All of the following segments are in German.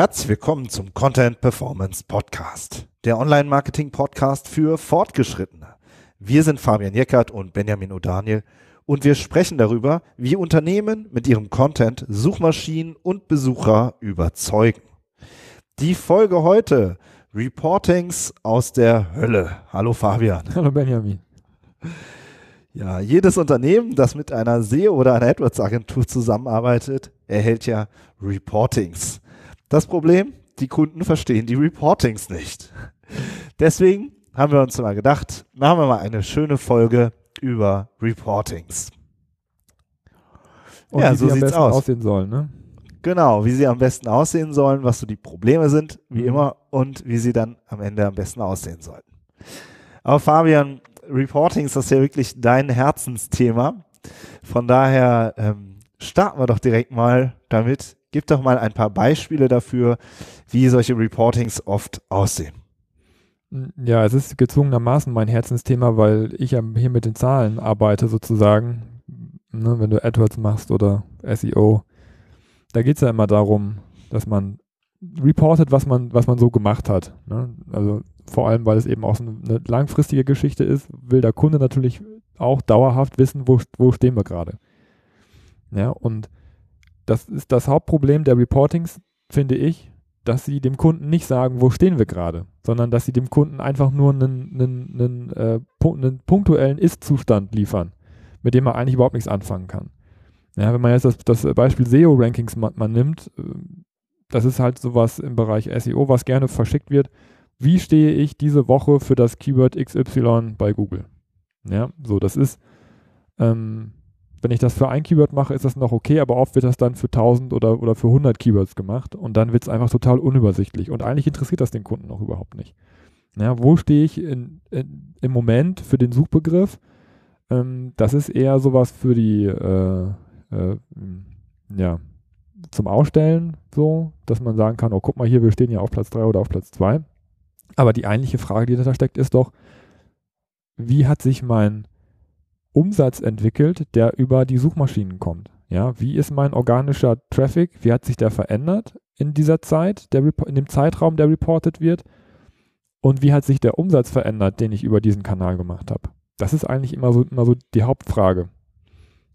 Herzlich willkommen zum Content Performance Podcast, der Online-Marketing-Podcast für Fortgeschrittene. Wir sind Fabian Jeckert und Benjamin O'Daniel und wir sprechen darüber, wie Unternehmen mit ihrem Content Suchmaschinen und Besucher überzeugen. Die Folge heute, Reportings aus der Hölle. Hallo Fabian. Hallo Benjamin. Ja, jedes Unternehmen, das mit einer SEO oder einer AdWords-Agentur zusammenarbeitet, erhält ja Reportings. Das Problem, die Kunden verstehen die Reportings nicht. Deswegen haben wir uns mal gedacht, machen wir mal eine schöne Folge über Reportings. Und ja, wie so sie am besten aus. aussehen sollen, ne? Genau, wie sie am besten aussehen sollen, was so die Probleme sind, wie mhm. immer, und wie sie dann am Ende am besten aussehen sollten. Aber Fabian, Reportings, das ist ja wirklich dein Herzensthema. Von daher ähm, starten wir doch direkt mal damit, Gib doch mal ein paar Beispiele dafür, wie solche Reportings oft aussehen. Ja, es ist gezwungenermaßen mein Herzensthema, weil ich ja hier mit den Zahlen arbeite sozusagen. Ne, wenn du AdWords machst oder SEO, da geht es ja immer darum, dass man reportet, was man, was man so gemacht hat. Ne? Also vor allem, weil es eben auch so eine langfristige Geschichte ist, will der Kunde natürlich auch dauerhaft wissen, wo, wo stehen wir gerade. Ja, und das ist das Hauptproblem der Reportings, finde ich, dass sie dem Kunden nicht sagen, wo stehen wir gerade, sondern dass sie dem Kunden einfach nur einen, einen, einen, äh, einen punktuellen Ist-Zustand liefern, mit dem man eigentlich überhaupt nichts anfangen kann. Ja, wenn man jetzt das, das Beispiel SEO-Rankings man, man nimmt, äh, das ist halt sowas im Bereich SEO, was gerne verschickt wird. Wie stehe ich diese Woche für das Keyword XY bei Google? Ja, so, das ist, ähm, wenn ich das für ein Keyword mache, ist das noch okay, aber oft wird das dann für 1000 oder, oder für 100 Keywords gemacht und dann wird es einfach total unübersichtlich und eigentlich interessiert das den Kunden noch überhaupt nicht. Ja, wo stehe ich in, in, im Moment für den Suchbegriff? Ähm, das ist eher sowas für die, äh, äh, ja, zum Ausstellen so, dass man sagen kann, oh guck mal hier, wir stehen ja auf Platz 3 oder auf Platz 2. Aber die eigentliche Frage, die da steckt, ist doch, wie hat sich mein Umsatz entwickelt, der über die Suchmaschinen kommt. Ja, wie ist mein organischer Traffic? Wie hat sich der verändert in dieser Zeit, der, in dem Zeitraum, der reported wird? Und wie hat sich der Umsatz verändert, den ich über diesen Kanal gemacht habe? Das ist eigentlich immer so, immer so die Hauptfrage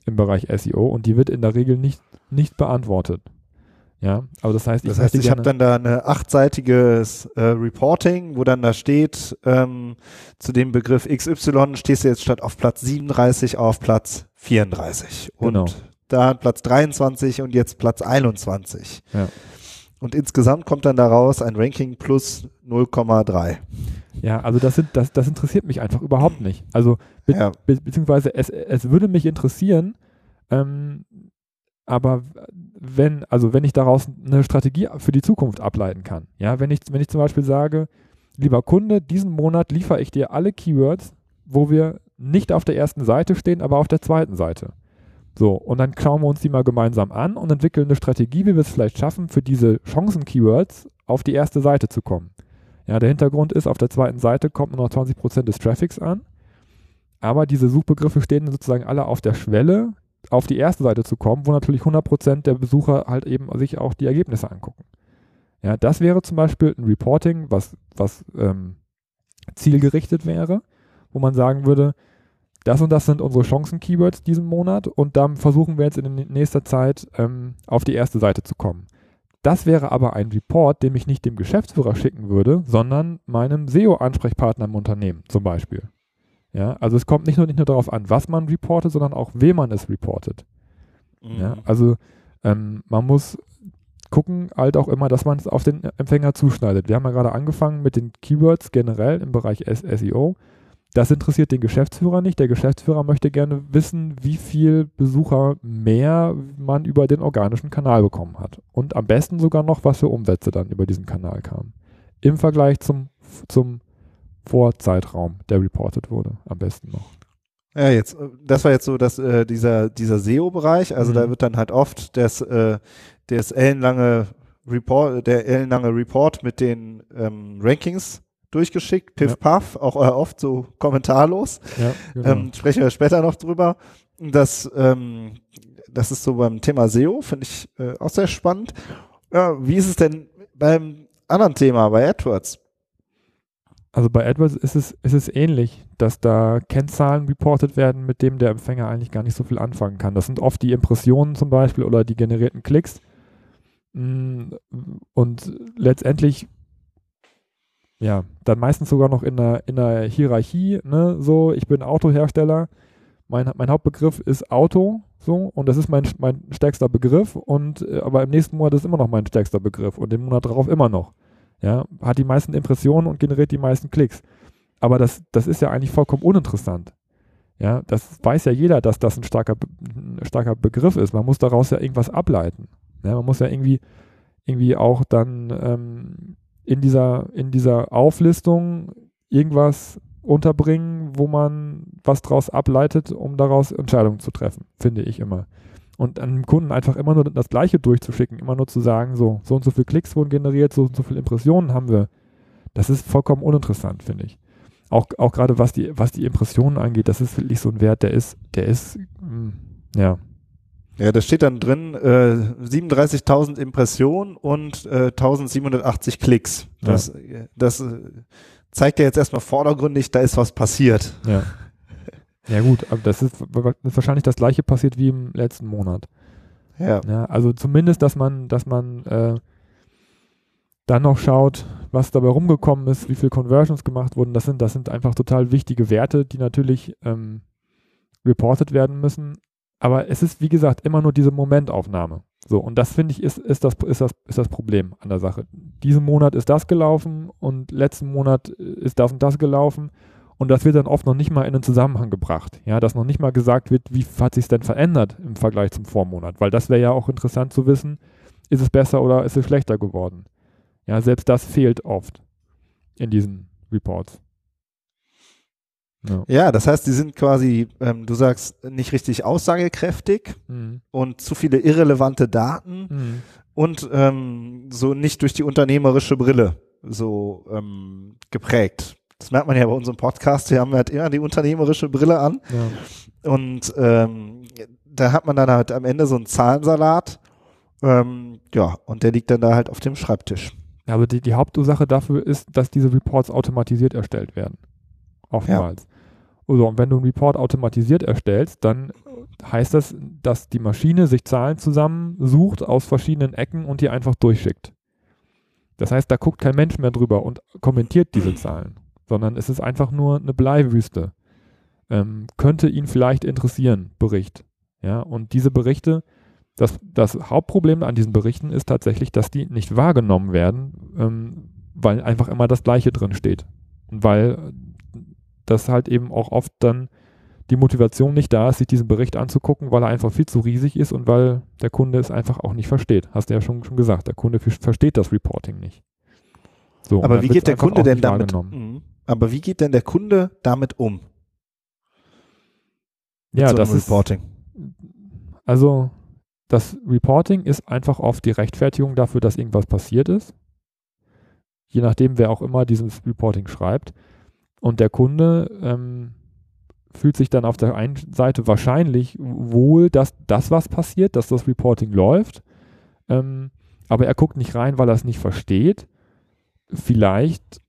im Bereich SEO und die wird in der Regel nicht, nicht beantwortet. Ja, aber das heißt, ich, das heißt, ich habe dann da eine achtseitiges äh, Reporting, wo dann da steht, ähm, zu dem Begriff XY stehst du jetzt statt auf Platz 37 auf Platz 34 genau. und da Platz 23 und jetzt Platz 21. Ja. Und insgesamt kommt dann daraus ein Ranking plus 0,3. Ja, also das, sind, das, das interessiert mich einfach überhaupt nicht. Also be ja. be beziehungsweise es, es würde mich interessieren, ähm, aber wenn, also wenn ich daraus eine Strategie für die Zukunft ableiten kann, ja, wenn ich, wenn ich zum Beispiel sage, lieber Kunde, diesen Monat liefere ich dir alle Keywords, wo wir nicht auf der ersten Seite stehen, aber auf der zweiten Seite. So, und dann schauen wir uns die mal gemeinsam an und entwickeln eine Strategie, wie wir es vielleicht schaffen, für diese Chancen-Keywords auf die erste Seite zu kommen. Ja, der Hintergrund ist, auf der zweiten Seite kommt nur noch 20% des Traffics an, aber diese Suchbegriffe stehen sozusagen alle auf der Schwelle, auf die erste Seite zu kommen, wo natürlich 100% der Besucher halt eben sich auch die Ergebnisse angucken. Ja, das wäre zum Beispiel ein Reporting, was, was ähm, zielgerichtet wäre, wo man sagen würde, das und das sind unsere Chancen-Keywords diesen Monat und dann versuchen wir jetzt in nächster Zeit ähm, auf die erste Seite zu kommen. Das wäre aber ein Report, den ich nicht dem Geschäftsführer schicken würde, sondern meinem SEO-Ansprechpartner im Unternehmen zum Beispiel. Ja, also es kommt nicht nur, nicht nur darauf an, was man reportet, sondern auch, wem man es reportet. Mhm. Ja, also ähm, man muss gucken halt auch immer, dass man es auf den Empfänger zuschneidet. Wir haben ja gerade angefangen mit den Keywords generell im Bereich SEO. Das interessiert den Geschäftsführer nicht. Der Geschäftsführer möchte gerne wissen, wie viel Besucher mehr man über den organischen Kanal bekommen hat. Und am besten sogar noch, was für Umsätze dann über diesen Kanal kamen. Im Vergleich zum, zum Vorzeitraum, der reported wurde, am besten noch. Ja, jetzt, das war jetzt so, dass äh, dieser, dieser SEO-Bereich, also mhm. da wird dann halt oft das, äh, das ellenlange Report, der ellenlange Report mit den ähm, Rankings durchgeschickt, piff ja. paff, auch äh, oft so kommentarlos. Ja, genau. ähm, sprechen wir später noch drüber. Das, ähm, das ist so beim Thema SEO, finde ich äh, auch sehr spannend. Ja, wie ist es denn beim anderen Thema, bei AdWords. Also bei AdWords ist es, ist es ähnlich, dass da Kennzahlen reported werden, mit denen der Empfänger eigentlich gar nicht so viel anfangen kann. Das sind oft die Impressionen zum Beispiel oder die generierten Klicks. Mm, und letztendlich, ja, dann meistens sogar noch in einer, in einer Hierarchie, ne, so, ich bin Autohersteller, mein, mein Hauptbegriff ist Auto, so, und das ist mein, mein stärkster Begriff, und äh, aber im nächsten Monat ist immer noch mein stärkster Begriff und den Monat darauf immer noch. Ja, hat die meisten Impressionen und generiert die meisten Klicks. Aber das, das ist ja eigentlich vollkommen uninteressant. Ja, das weiß ja jeder, dass das ein starker, ein starker Begriff ist. Man muss daraus ja irgendwas ableiten. Ja, man muss ja irgendwie, irgendwie auch dann ähm, in, dieser, in dieser Auflistung irgendwas unterbringen, wo man was daraus ableitet, um daraus Entscheidungen zu treffen, finde ich immer. Und einem Kunden einfach immer nur das Gleiche durchzuschicken, immer nur zu sagen, so, so und so viele Klicks wurden generiert, so und so viele Impressionen haben wir, das ist vollkommen uninteressant, finde ich. Auch, auch gerade was die, was die Impressionen angeht, das ist wirklich so ein Wert, der ist, der ist, mh, hm, ja. Ja, da steht dann drin, äh, 37.000 Impressionen und äh, 1780 Klicks. Das, ja. das äh, zeigt ja jetzt erstmal vordergründig, da ist was passiert. Ja. Ja gut, aber das ist, ist wahrscheinlich das gleiche passiert wie im letzten Monat. Ja. ja also zumindest, dass man, dass man äh, dann noch schaut, was dabei rumgekommen ist, wie viele Conversions gemacht wurden. Das sind, das sind einfach total wichtige Werte, die natürlich ähm, reported werden müssen. Aber es ist, wie gesagt, immer nur diese Momentaufnahme. So, und das finde ich, ist, ist, das, ist, das, ist das Problem an der Sache. Diesen Monat ist das gelaufen und letzten Monat ist das und das gelaufen. Und das wird dann oft noch nicht mal in einen Zusammenhang gebracht. Ja, dass noch nicht mal gesagt wird, wie hat sich denn verändert im Vergleich zum Vormonat. Weil das wäre ja auch interessant zu wissen, ist es besser oder ist es schlechter geworden. Ja, selbst das fehlt oft in diesen Reports. Ja. ja, das heißt, die sind quasi, ähm, du sagst, nicht richtig aussagekräftig mhm. und zu viele irrelevante Daten mhm. und ähm, so nicht durch die unternehmerische Brille so ähm, geprägt. Das merkt man ja bei unserem Podcast. Wir haben halt immer die unternehmerische Brille an. Ja. Und ähm, da hat man dann halt am Ende so einen Zahlensalat. Ähm, ja, und der liegt dann da halt auf dem Schreibtisch. Ja, aber die, die Hauptursache dafür ist, dass diese Reports automatisiert erstellt werden. Oftmals. Ja. Also, und wenn du einen Report automatisiert erstellst, dann heißt das, dass die Maschine sich Zahlen zusammensucht aus verschiedenen Ecken und die einfach durchschickt. Das heißt, da guckt kein Mensch mehr drüber und kommentiert diese Zahlen sondern es ist einfach nur eine Bleiwüste. Ähm, könnte ihn vielleicht interessieren, Bericht. Ja, und diese Berichte, das, das Hauptproblem an diesen Berichten ist tatsächlich, dass die nicht wahrgenommen werden, ähm, weil einfach immer das Gleiche drin steht. Und weil das halt eben auch oft dann die Motivation nicht da ist, sich diesen Bericht anzugucken, weil er einfach viel zu riesig ist und weil der Kunde es einfach auch nicht versteht. Hast du ja schon, schon gesagt, der Kunde versteht das Reporting nicht. So, Aber wie geht der Kunde denn damit? Mhm. Aber wie geht denn der Kunde damit um? ja, so das Reporting. Ist, also das Reporting ist einfach oft die Rechtfertigung dafür, dass irgendwas passiert ist. Je nachdem, wer auch immer dieses Reporting schreibt. Und der Kunde ähm, fühlt sich dann auf der einen Seite wahrscheinlich wohl, dass das, was passiert, dass das Reporting läuft. Ähm, aber er guckt nicht rein, weil er es nicht versteht. Vielleicht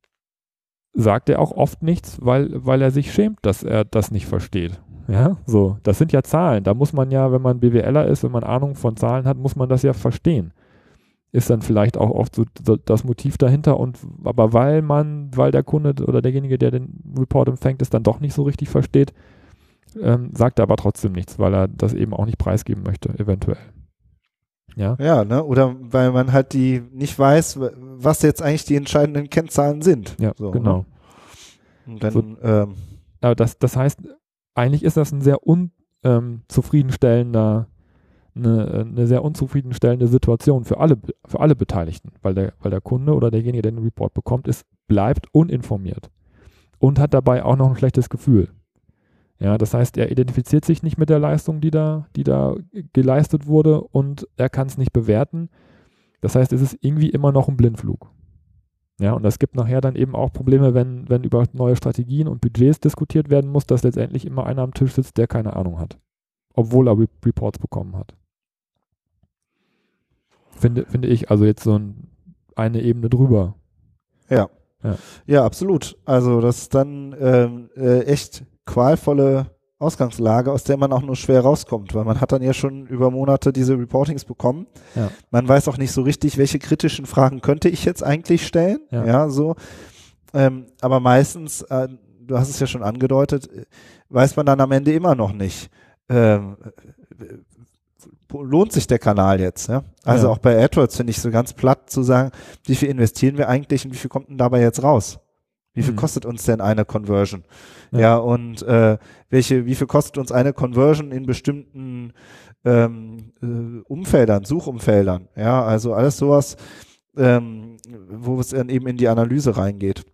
sagt er auch oft nichts, weil, weil er sich schämt, dass er das nicht versteht. Ja, so. Das sind ja Zahlen. Da muss man ja, wenn man BWLer ist, wenn man Ahnung von Zahlen hat, muss man das ja verstehen. Ist dann vielleicht auch oft so das Motiv dahinter und aber weil man, weil der Kunde oder derjenige, der den Report empfängt, es dann doch nicht so richtig versteht, ähm, sagt er aber trotzdem nichts, weil er das eben auch nicht preisgeben möchte, eventuell. Ja. Ja, ne? Oder weil man halt die nicht weiß, was jetzt eigentlich die entscheidenden Kennzahlen sind. Ja, so, genau. Ne? Und dann, so, ähm, aber das, das heißt, eigentlich ist das ein sehr unzufriedenstellender, ähm, eine, eine sehr unzufriedenstellende Situation für alle, für alle Beteiligten, weil der, weil der Kunde oder derjenige, der den Report bekommt, ist, bleibt uninformiert und hat dabei auch noch ein schlechtes Gefühl. Ja, das heißt, er identifiziert sich nicht mit der Leistung, die da, die da geleistet wurde und er kann es nicht bewerten. Das heißt, es ist irgendwie immer noch ein Blindflug. Ja, und es gibt nachher dann eben auch Probleme, wenn, wenn über neue Strategien und Budgets diskutiert werden muss, dass letztendlich immer einer am Tisch sitzt, der keine Ahnung hat. Obwohl er Re Reports bekommen hat. Finde, finde ich, also jetzt so ein eine Ebene drüber. Ja. Ja. Ja, absolut. Also das ist dann ähm, äh, echt qualvolle Ausgangslage, aus der man auch nur schwer rauskommt, weil man hat dann ja schon über Monate diese Reportings bekommen. Ja. Man weiß auch nicht so richtig, welche kritischen Fragen könnte ich jetzt eigentlich stellen. Ja. Ja, so. Ähm, aber meistens, äh, du hast es ja schon angedeutet, weiß man dann am Ende immer noch nicht. Ähm, äh, lohnt sich der Kanal jetzt? Ja? Also Ja. auch bei AdWords finde ich so ganz platt zu sagen, wie viel investieren wir eigentlich und wie viel kommt denn dabei jetzt raus? Wie viel Mhm. kostet uns denn eine Conversion? Ja. Ja, und äh, welche, wie viel kostet uns eine Conversion in bestimmten ähm, äh, Umfeldern, Suchumfeldern? Ja, also alles sowas, ähm, wo es dann eben in die Analyse reingeht.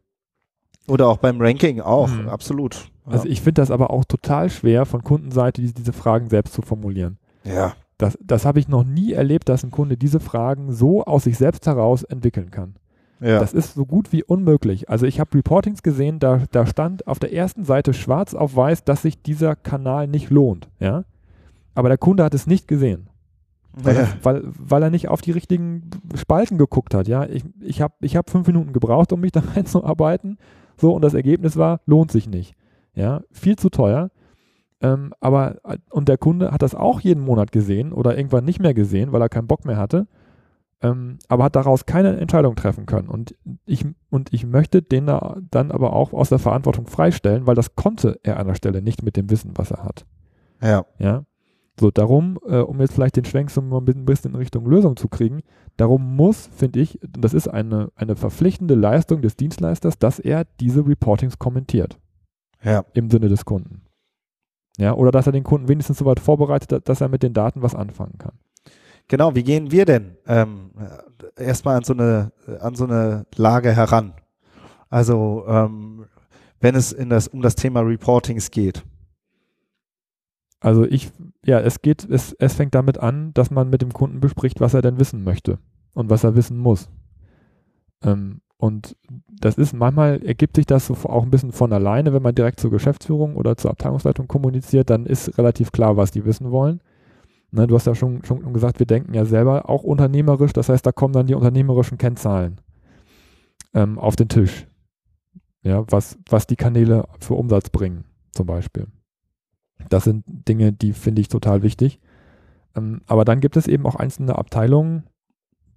Oder auch beim Ranking auch, Mhm. absolut. Ja. Also ich finde das aber auch total schwer, von Kundenseite diese, diese Fragen selbst zu formulieren. ja. Das, das habe ich noch nie erlebt, dass ein Kunde diese Fragen so aus sich selbst heraus entwickeln kann. Ja. Das ist so gut wie unmöglich. Also ich habe Reportings gesehen, da, da stand auf der ersten Seite schwarz auf weiß, dass sich dieser Kanal nicht lohnt. Ja? Aber der Kunde hat es nicht gesehen, weil, ja. er, weil, weil er nicht auf die richtigen Spalten geguckt hat. Ja? Ich, ich habe ich hab fünf Minuten gebraucht, um mich da reinzuarbeiten. So, und das Ergebnis war, lohnt sich nicht. Ja? Viel zu teuer. Ähm, aber, und der Kunde hat das auch jeden Monat gesehen oder irgendwann nicht mehr gesehen, weil er keinen Bock mehr hatte ähm, aber hat daraus keine Entscheidung treffen können. Und ich, und ich möchte den da dann aber auch aus der Verantwortung freistellen, weil das konnte er an der Stelle nicht mit dem Wissen, was er hat. ja. Ja. So, darum, äh, um jetzt vielleicht den Schwenk so ein bisschen in Richtung Lösung zu kriegen, darum muss, finde ich, und das ist eine, eine verpflichtende Leistung des Dienstleisters, dass er diese Reportings kommentiert Ja. im Sinne des Kunden. Ja, oder dass er den Kunden wenigstens so weit vorbereitet, dass er mit den Daten was anfangen kann. Genau, wie gehen wir denn ähm, erstmal an so eine an so eine Lage heran? Also ähm, wenn es in das um das Thema Reportings geht. Also ich, ja, es geht, es, es fängt damit an, dass man mit dem Kunden bespricht, was er denn wissen möchte und was er wissen muss. Ähm, und das ist, manchmal ergibt sich das so auch ein bisschen von alleine, wenn man direkt zur Geschäftsführung oder zur Abteilungsleitung kommuniziert, dann ist relativ klar, was die wissen wollen. Ne, du hast ja schon, schon gesagt, wir denken ja selber auch unternehmerisch, das heißt, da kommen dann die unternehmerischen Kennzahlen ähm, auf den Tisch. Ja, was, was die Kanäle für Umsatz bringen, zum Beispiel. Das sind Dinge, die finde ich total wichtig. Ähm, aber dann gibt es eben auch einzelne Abteilungen,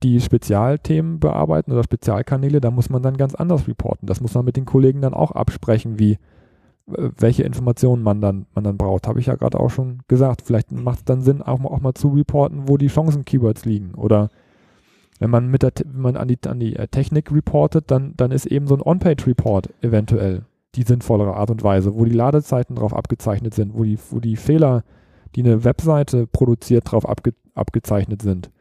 die Spezialthemen bearbeiten oder Spezialkanäle, da muss man dann ganz anders reporten. Das muss man mit den Kollegen dann auch absprechen, wie welche Informationen man dann, man dann braucht. Habe ich ja gerade auch schon gesagt. Vielleicht macht es dann Sinn, auch mal, auch mal zu reporten, wo die Chancen-Keywords liegen. Oder wenn man mit der wenn man an die, an die äh, Technik reportet, dann, dann ist eben so ein On-Page-Report eventuell die sinnvollere Art und Weise, wo die Ladezeiten drauf abgezeichnet sind, wo die, wo die Fehler, die eine Webseite produziert, drauf abge, abgezeichnet sind,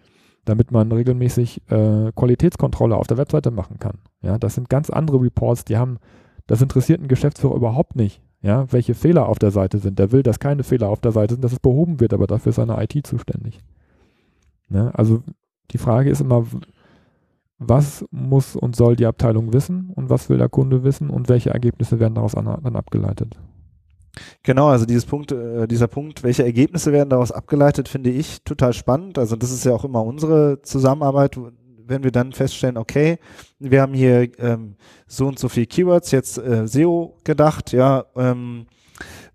damit man regelmäßig äh, Qualitätskontrolle auf der Webseite machen kann. Ja, das sind ganz andere Reports, die haben, das interessiert einen Geschäftsführer überhaupt nicht, ja, welche Fehler auf der Seite sind. Der will, dass keine Fehler auf der Seite sind, dass es behoben wird, aber dafür ist seine IT zuständig. Ja, also die Frage ist immer, was muss und soll die Abteilung wissen und was will der Kunde wissen und welche Ergebnisse werden daraus an, dann abgeleitet. Genau, also Punkt, äh, dieser Punkt, welche Ergebnisse werden daraus abgeleitet, finde ich total spannend. Also das ist ja auch immer unsere Zusammenarbeit, wenn wir dann feststellen, okay, wir haben hier ähm, so und so viel Keywords jetzt äh, SEO gedacht, ja, ähm,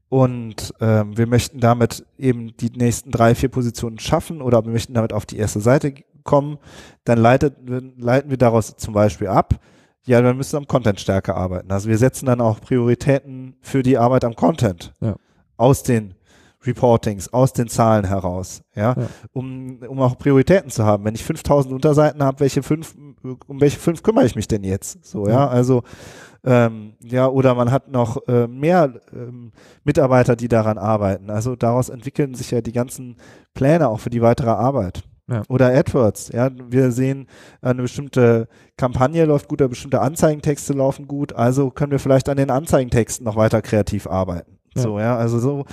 und ähm, wir möchten damit eben die nächsten drei, vier Positionen schaffen oder wir möchten damit auf die erste Seite kommen, dann leitet, leiten wir daraus zum Beispiel ab, ja, wir müssen am Content stärker arbeiten. Also wir setzen dann auch Prioritäten für die Arbeit am Content Ja. aus den Reportings, aus den Zahlen heraus, ja, Ja. Um, um auch Prioritäten zu haben. Wenn ich 5000 Unterseiten habe, welche fünf, um welche fünf kümmere ich mich denn jetzt? So, ja, Ja. also, ähm, ja, oder man hat noch äh, mehr ähm, Mitarbeiter, die daran arbeiten. Also daraus entwickeln sich ja die ganzen Pläne auch für die weitere Arbeit. Ja. Oder AdWords, ja, wir sehen, eine bestimmte Kampagne läuft gut, oder bestimmte Anzeigentexte laufen gut, also können wir vielleicht an den Anzeigentexten noch weiter kreativ arbeiten. Ja. So, ja, also so,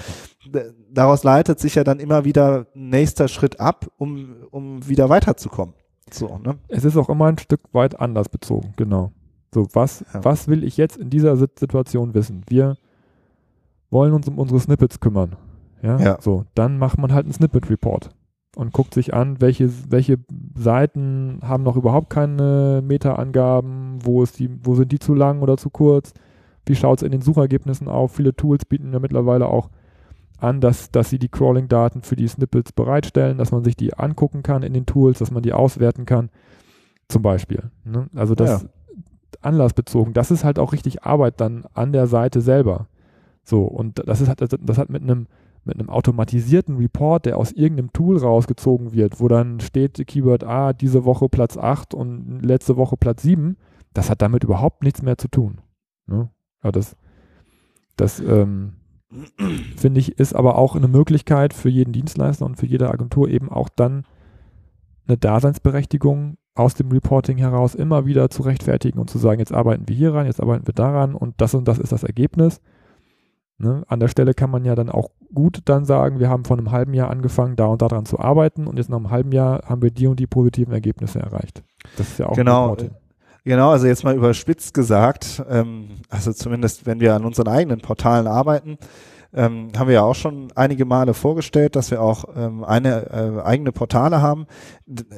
daraus leitet sich ja dann immer wieder ein nächster Schritt ab, um, um wieder weiterzukommen. So, ne? Es ist auch immer ein Stück weit anders bezogen, genau. So, was, Ja. was will ich jetzt in dieser Sit- Situation wissen? Wir wollen uns um unsere Snippets kümmern. Ja, Ja. so, dann macht man halt einen Snippet-Report. und guckt sich an, welche, welche Seiten haben noch überhaupt keine Meta-Angaben, wo, ist die, wo sind die zu lang oder zu kurz, wie schaut es in den Suchergebnissen auf. Viele Tools bieten ja mittlerweile auch an, dass, dass sie die Crawling-Daten für die Snippets bereitstellen, dass man sich die angucken kann in den Tools, dass man die auswerten kann, zum Beispiel. Ne? Also das ja. anlassbezogen, das ist halt auch richtig Arbeit dann an der Seite selber. So, und das ist das, das hat mit einem mit einem automatisierten Report, der aus irgendeinem Tool rausgezogen wird, wo dann steht Keyword A diese Woche Platz 8 und letzte Woche Platz 7, das hat damit überhaupt nichts mehr zu tun. Ne? Ja, das, das ähm, finde ich, ist aber auch eine Möglichkeit für jeden Dienstleister und für jede Agentur eben auch dann eine Daseinsberechtigung aus dem Reporting heraus immer wieder zu rechtfertigen und zu sagen, jetzt arbeiten wir hier ran, jetzt arbeiten wir daran und das und das ist das Ergebnis. Ne? An der Stelle kann man ja dann auch gut dann sagen, wir haben vor einem halben Jahr angefangen, da und daran zu arbeiten und jetzt nach einem halben Jahr haben wir die und die positiven Ergebnisse erreicht. Das ist ja auch genau. Genau, also jetzt mal überspitzt gesagt, ähm, also zumindest wenn wir an unseren eigenen Portalen arbeiten, ähm, haben wir ja auch schon einige Male vorgestellt, dass wir auch ähm, eine äh, eigene Portale haben.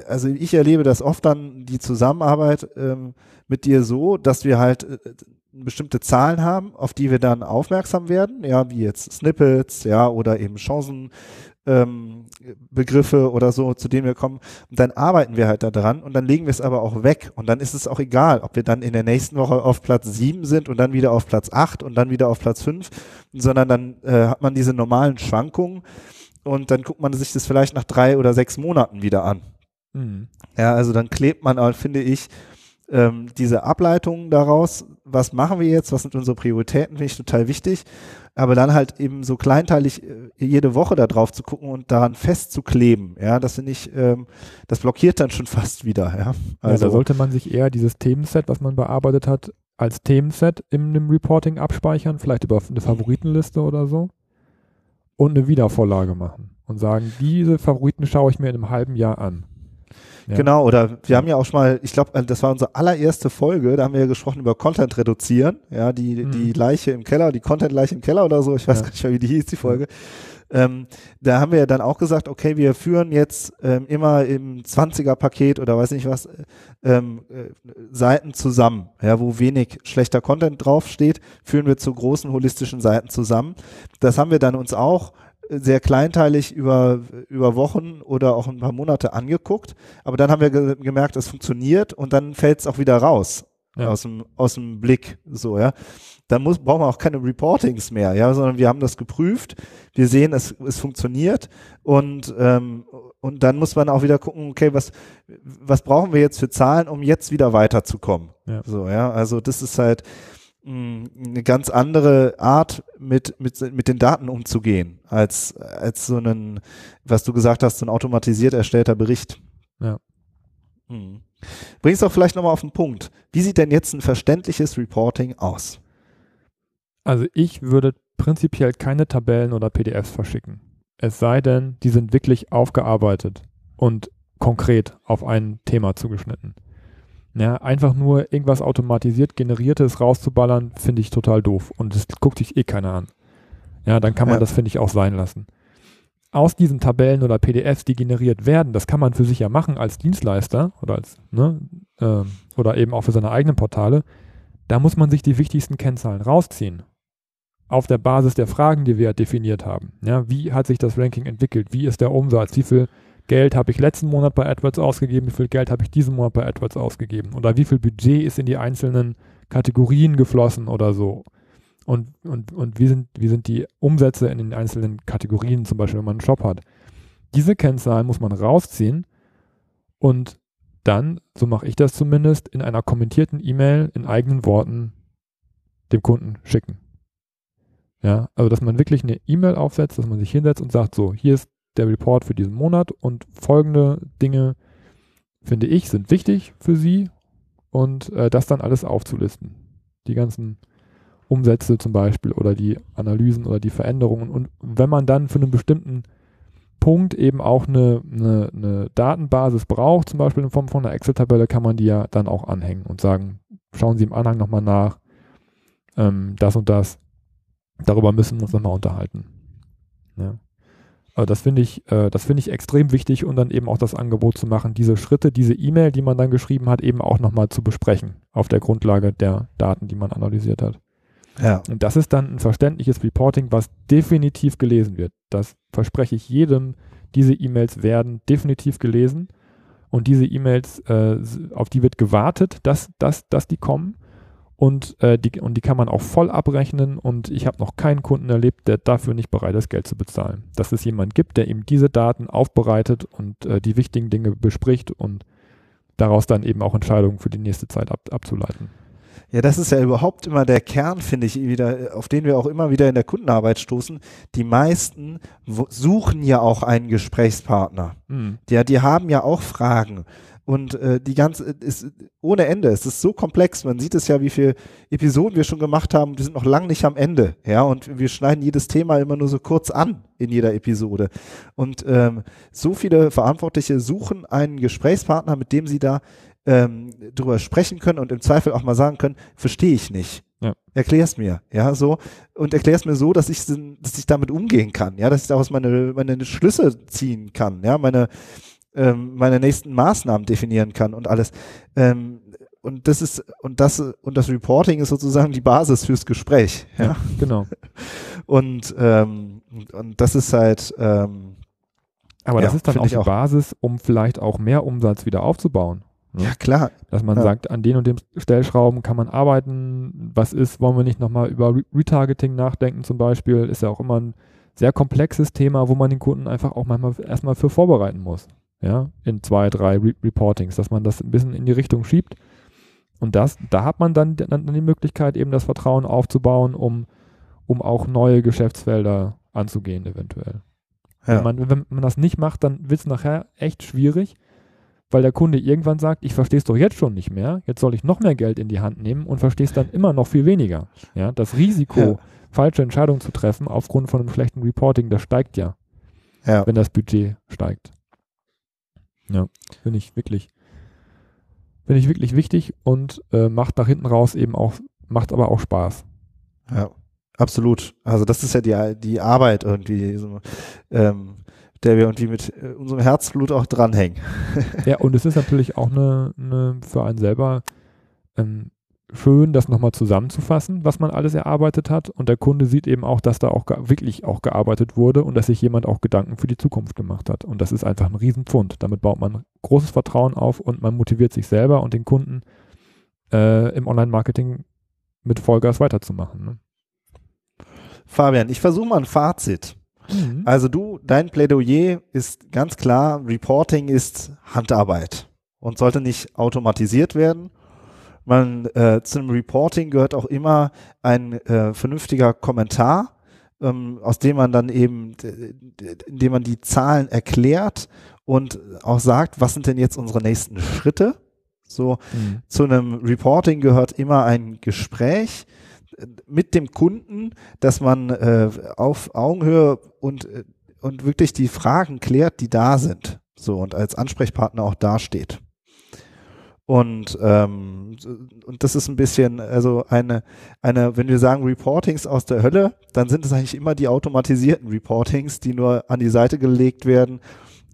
Also ich erlebe das oft dann die Zusammenarbeit ähm, mit dir so, dass wir halt äh, bestimmte Zahlen haben, auf die wir dann aufmerksam werden, ja, wie jetzt Snippets, ja, oder eben Chancen, ähm, Begriffe oder so, zu denen wir kommen. Und dann arbeiten wir halt da dran und dann legen wir es aber auch weg. Und dann ist es auch egal, ob wir dann in der nächsten Woche auf Platz sieben sind und dann wieder auf Platz acht und dann wieder auf Platz fünf, sondern dann äh, hat man diese normalen Schwankungen und dann guckt man sich das vielleicht nach drei oder sechs Monaten wieder an. Mhm. Ja, also dann klebt man, finde ich, ähm, diese Ableitungen daraus, was machen wir jetzt, was sind unsere Prioritäten, finde ich total wichtig. Aber dann halt eben so kleinteilig äh, jede Woche da drauf zu gucken und daran festzukleben, ja, das finde ich, ähm, das blockiert dann schon fast wieder, ja. Also ja, da sollte man sich eher dieses Themenset, was man bearbeitet hat, als Themenset in einem Reporting abspeichern, vielleicht über eine Favoritenliste oder so und eine Wiedervorlage machen und sagen, diese Favoriten schaue ich mir in einem halben Jahr an. Ja. Genau, oder wir haben ja auch schon mal, ich glaube, das war unsere allererste Folge, da haben wir ja gesprochen über Content reduzieren, ja, die, mhm. die Leiche im Keller, die Content-Leiche im Keller oder so, ich weiß ja. gar nicht mehr, wie die hieß, die Folge. Ähm, da haben wir ja dann auch gesagt, okay, wir führen jetzt ähm, immer im 20er-Paket oder weiß nicht was, ähm, äh, Seiten zusammen, ja, wo wenig schlechter Content draufsteht, führen wir zu großen holistischen Seiten zusammen. Das haben wir dann uns auch sehr kleinteilig über, über Wochen oder auch ein paar Monate angeguckt. Aber dann haben wir ge gemerkt, es funktioniert und dann fällt es auch wieder raus ja. aus, dem, aus dem Blick. So, ja. Dann muss, brauchen wir auch keine Reportings mehr, ja, sondern wir haben das geprüft. Wir sehen, es, es funktioniert und, ähm, und dann muss man auch wieder gucken, okay, was, was brauchen wir jetzt für Zahlen, um jetzt wieder weiterzukommen? Ja. So, ja. Also das ist halt, eine ganz andere Art, mit, mit, mit den Daten umzugehen, als, als so ein, was du gesagt hast, so ein automatisiert erstellter Bericht. Ja. Hm. Bringst doch vielleicht nochmal auf den Punkt. Wie sieht denn jetzt ein verständliches Reporting aus? Also ich würde prinzipiell keine Tabellen oder PDFs verschicken. Es sei denn, die sind wirklich aufgearbeitet und konkret auf ein Thema zugeschnitten. Ja, einfach nur irgendwas automatisiert generiertes rauszuballern, finde ich total doof. Und das guckt sich eh keiner an. Ja, dann kann man ja. das, finde ich, auch sein lassen. Aus diesen Tabellen oder PDFs, die generiert werden, das kann man für sich ja machen als Dienstleister oder als, ne, äh, oder eben auch für seine eigenen Portale. Da muss man sich die wichtigsten Kennzahlen rausziehen. Auf der Basis der Fragen, die wir definiert haben. Ja, wie hat sich das Ranking entwickelt? Wie ist der Umsatz? Wie viel Geld habe ich letzten Monat bei AdWords ausgegeben, wie viel Geld habe ich diesen Monat bei AdWords ausgegeben oder wie viel Budget ist in die einzelnen Kategorien geflossen oder so. Und, und, und wie, sind, wie sind die Umsätze in den einzelnen Kategorien, zum Beispiel, wenn man einen Shop hat. Diese Kennzahlen muss man rausziehen und dann, so mache ich das zumindest, in einer kommentierten E-Mail in eigenen Worten dem Kunden schicken. Ja, also dass man wirklich eine E-Mail aufsetzt, dass man sich hinsetzt und sagt, so, hier ist der Report für diesen Monat und folgende Dinge, finde ich, sind wichtig für Sie und äh, das dann alles aufzulisten. Die ganzen Umsätze zum Beispiel oder die Analysen oder die Veränderungen. Und wenn man dann für einen bestimmten Punkt eben auch eine, eine, eine Datenbasis braucht, zum Beispiel in Form von einer Excel-Tabelle, kann man die ja dann auch anhängen und sagen, schauen Sie im Anhang nochmal nach, ähm, das und das. Darüber müssen wir uns nochmal unterhalten. Ja. Also das finde ich, äh, das finde ich extrem wichtig und dann eben auch das Angebot zu machen, diese Schritte, diese E-Mail, die man dann geschrieben hat, eben auch nochmal zu besprechen auf der Grundlage der Daten, die man analysiert hat. Ja. Und das ist dann ein verständliches Reporting, was definitiv gelesen wird. Das verspreche ich jedem. Diese E-Mails werden definitiv gelesen und diese E-Mails, äh, auf die wird gewartet, dass, dass, dass die kommen und, äh, die, und die kann man auch voll abrechnen und ich habe noch keinen Kunden erlebt, der dafür nicht bereit ist, Geld zu bezahlen. Dass es jemand gibt, der eben diese Daten aufbereitet und äh, die wichtigen Dinge bespricht und daraus dann eben auch Entscheidungen für die nächste Zeit ab, abzuleiten. Ja, das ist ja überhaupt immer der Kern, finde ich, wieder, auf den wir auch immer wieder in der Kundenarbeit stoßen. Die meisten suchen ja auch einen Gesprächspartner. Mhm. Ja, die haben ja auch Fragen. Und äh, die ganze ist ohne Ende. Es ist so komplex. Man sieht es ja, wie viele Episoden wir schon gemacht haben. Wir sind noch lang nicht am Ende. Ja, und wir schneiden jedes Thema immer nur so kurz an in jeder Episode. Und ähm, so viele Verantwortliche suchen einen Gesprächspartner, mit dem sie da ähm, drüber sprechen können und im Zweifel auch mal sagen können, verstehe ich nicht. Ja. Erklär's mir, ja, so. Und erklär's mir so, dass ich, dass ich damit umgehen kann, ja, dass ich daraus meine, meine Schlüsse ziehen kann, ja, meine, ähm, meine nächsten Maßnahmen definieren kann und alles. Ähm, und das ist und das und das Reporting ist sozusagen die Basis fürs Gespräch. Ja, ja genau. Und ähm, und das ist halt. Ähm, Aber das ja, ist dann auch die auch. Basis, um vielleicht auch mehr Umsatz wieder aufzubauen. Ne? Ja klar. Dass man ja. sagt, an den und dem Stellschrauben kann man arbeiten. Was ist, wollen wir nicht nochmal über Retargeting nachdenken zum Beispiel? Ist ja auch immer ein sehr komplexes Thema, wo man den Kunden einfach auch manchmal erstmal für vorbereiten muss ja, in zwei, drei Re Reportings, dass man das ein bisschen in die Richtung schiebt. Und das, da hat man dann, dann die Möglichkeit, eben das Vertrauen aufzubauen, um, um auch neue Geschäftsfelder anzugehen, eventuell. Ja. Wenn, man, wenn man das nicht macht, dann wird es nachher echt schwierig, weil der Kunde irgendwann sagt, ich verstehe es doch jetzt schon nicht mehr, jetzt soll ich noch mehr Geld in die Hand nehmen und verstehe es dann immer noch viel weniger. Ja, das Risiko, ja. falsche Entscheidungen zu treffen aufgrund von einem schlechten Reporting, das steigt ja, ja. wenn das Budget steigt. Ja, finde ich wirklich, finde ich wirklich wichtig und äh, macht nach hinten raus eben auch, macht aber auch Spaß. Ja, absolut. Also das ist ja die, die Arbeit irgendwie, so, ähm, der wir irgendwie mit äh, unserem Herzblut auch dranhängen. ja, und es ist natürlich auch eine, eine für einen selber ähm, schön, das nochmal zusammenzufassen, was man alles erarbeitet hat. Und der Kunde sieht eben auch, dass da auch wirklich auch gearbeitet wurde und dass sich jemand auch Gedanken für die Zukunft gemacht hat. Und das ist einfach ein Riesenpfund. Damit baut man großes Vertrauen auf und man motiviert sich selber und den Kunden äh, im Online-Marketing mit Vollgas weiterzumachen. Ne? Fabian, ich versuche mal ein Fazit. Mhm. Also du, dein Plädoyer ist ganz klar, Reporting ist Handarbeit und sollte nicht automatisiert werden man äh, zum Reporting gehört auch immer ein äh, vernünftiger Kommentar, ähm, aus dem man dann eben, indem man die Zahlen erklärt und auch sagt, was sind denn jetzt unsere nächsten Schritte. So mhm. zu einem Reporting gehört immer ein Gespräch äh, mit dem Kunden, dass man äh, auf Augenhöhe und äh, und wirklich die Fragen klärt, die da sind. So und als Ansprechpartner auch dasteht. Und, ähm, und das ist ein bisschen, also eine, eine, wenn wir sagen Reportings aus der Hölle, dann sind es eigentlich immer die automatisierten Reportings, die nur an die Seite gelegt werden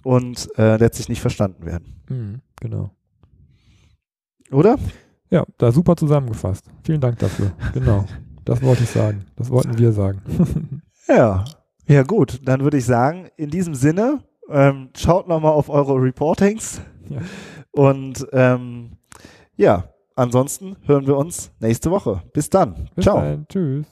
und äh, letztlich nicht verstanden werden. Mhm, genau. Oder? Ja, da super zusammengefasst. Vielen Dank dafür. Genau. Das wollte ich sagen. Das wollten wir sagen. ja. Ja, gut. Dann würde ich sagen, in diesem Sinne, ähm, schaut nochmal auf eure Reportings. Ja. Und ähm, ja, ansonsten hören wir uns nächste Woche. Bis dann. Bis Ciao. Dann. Tschüss.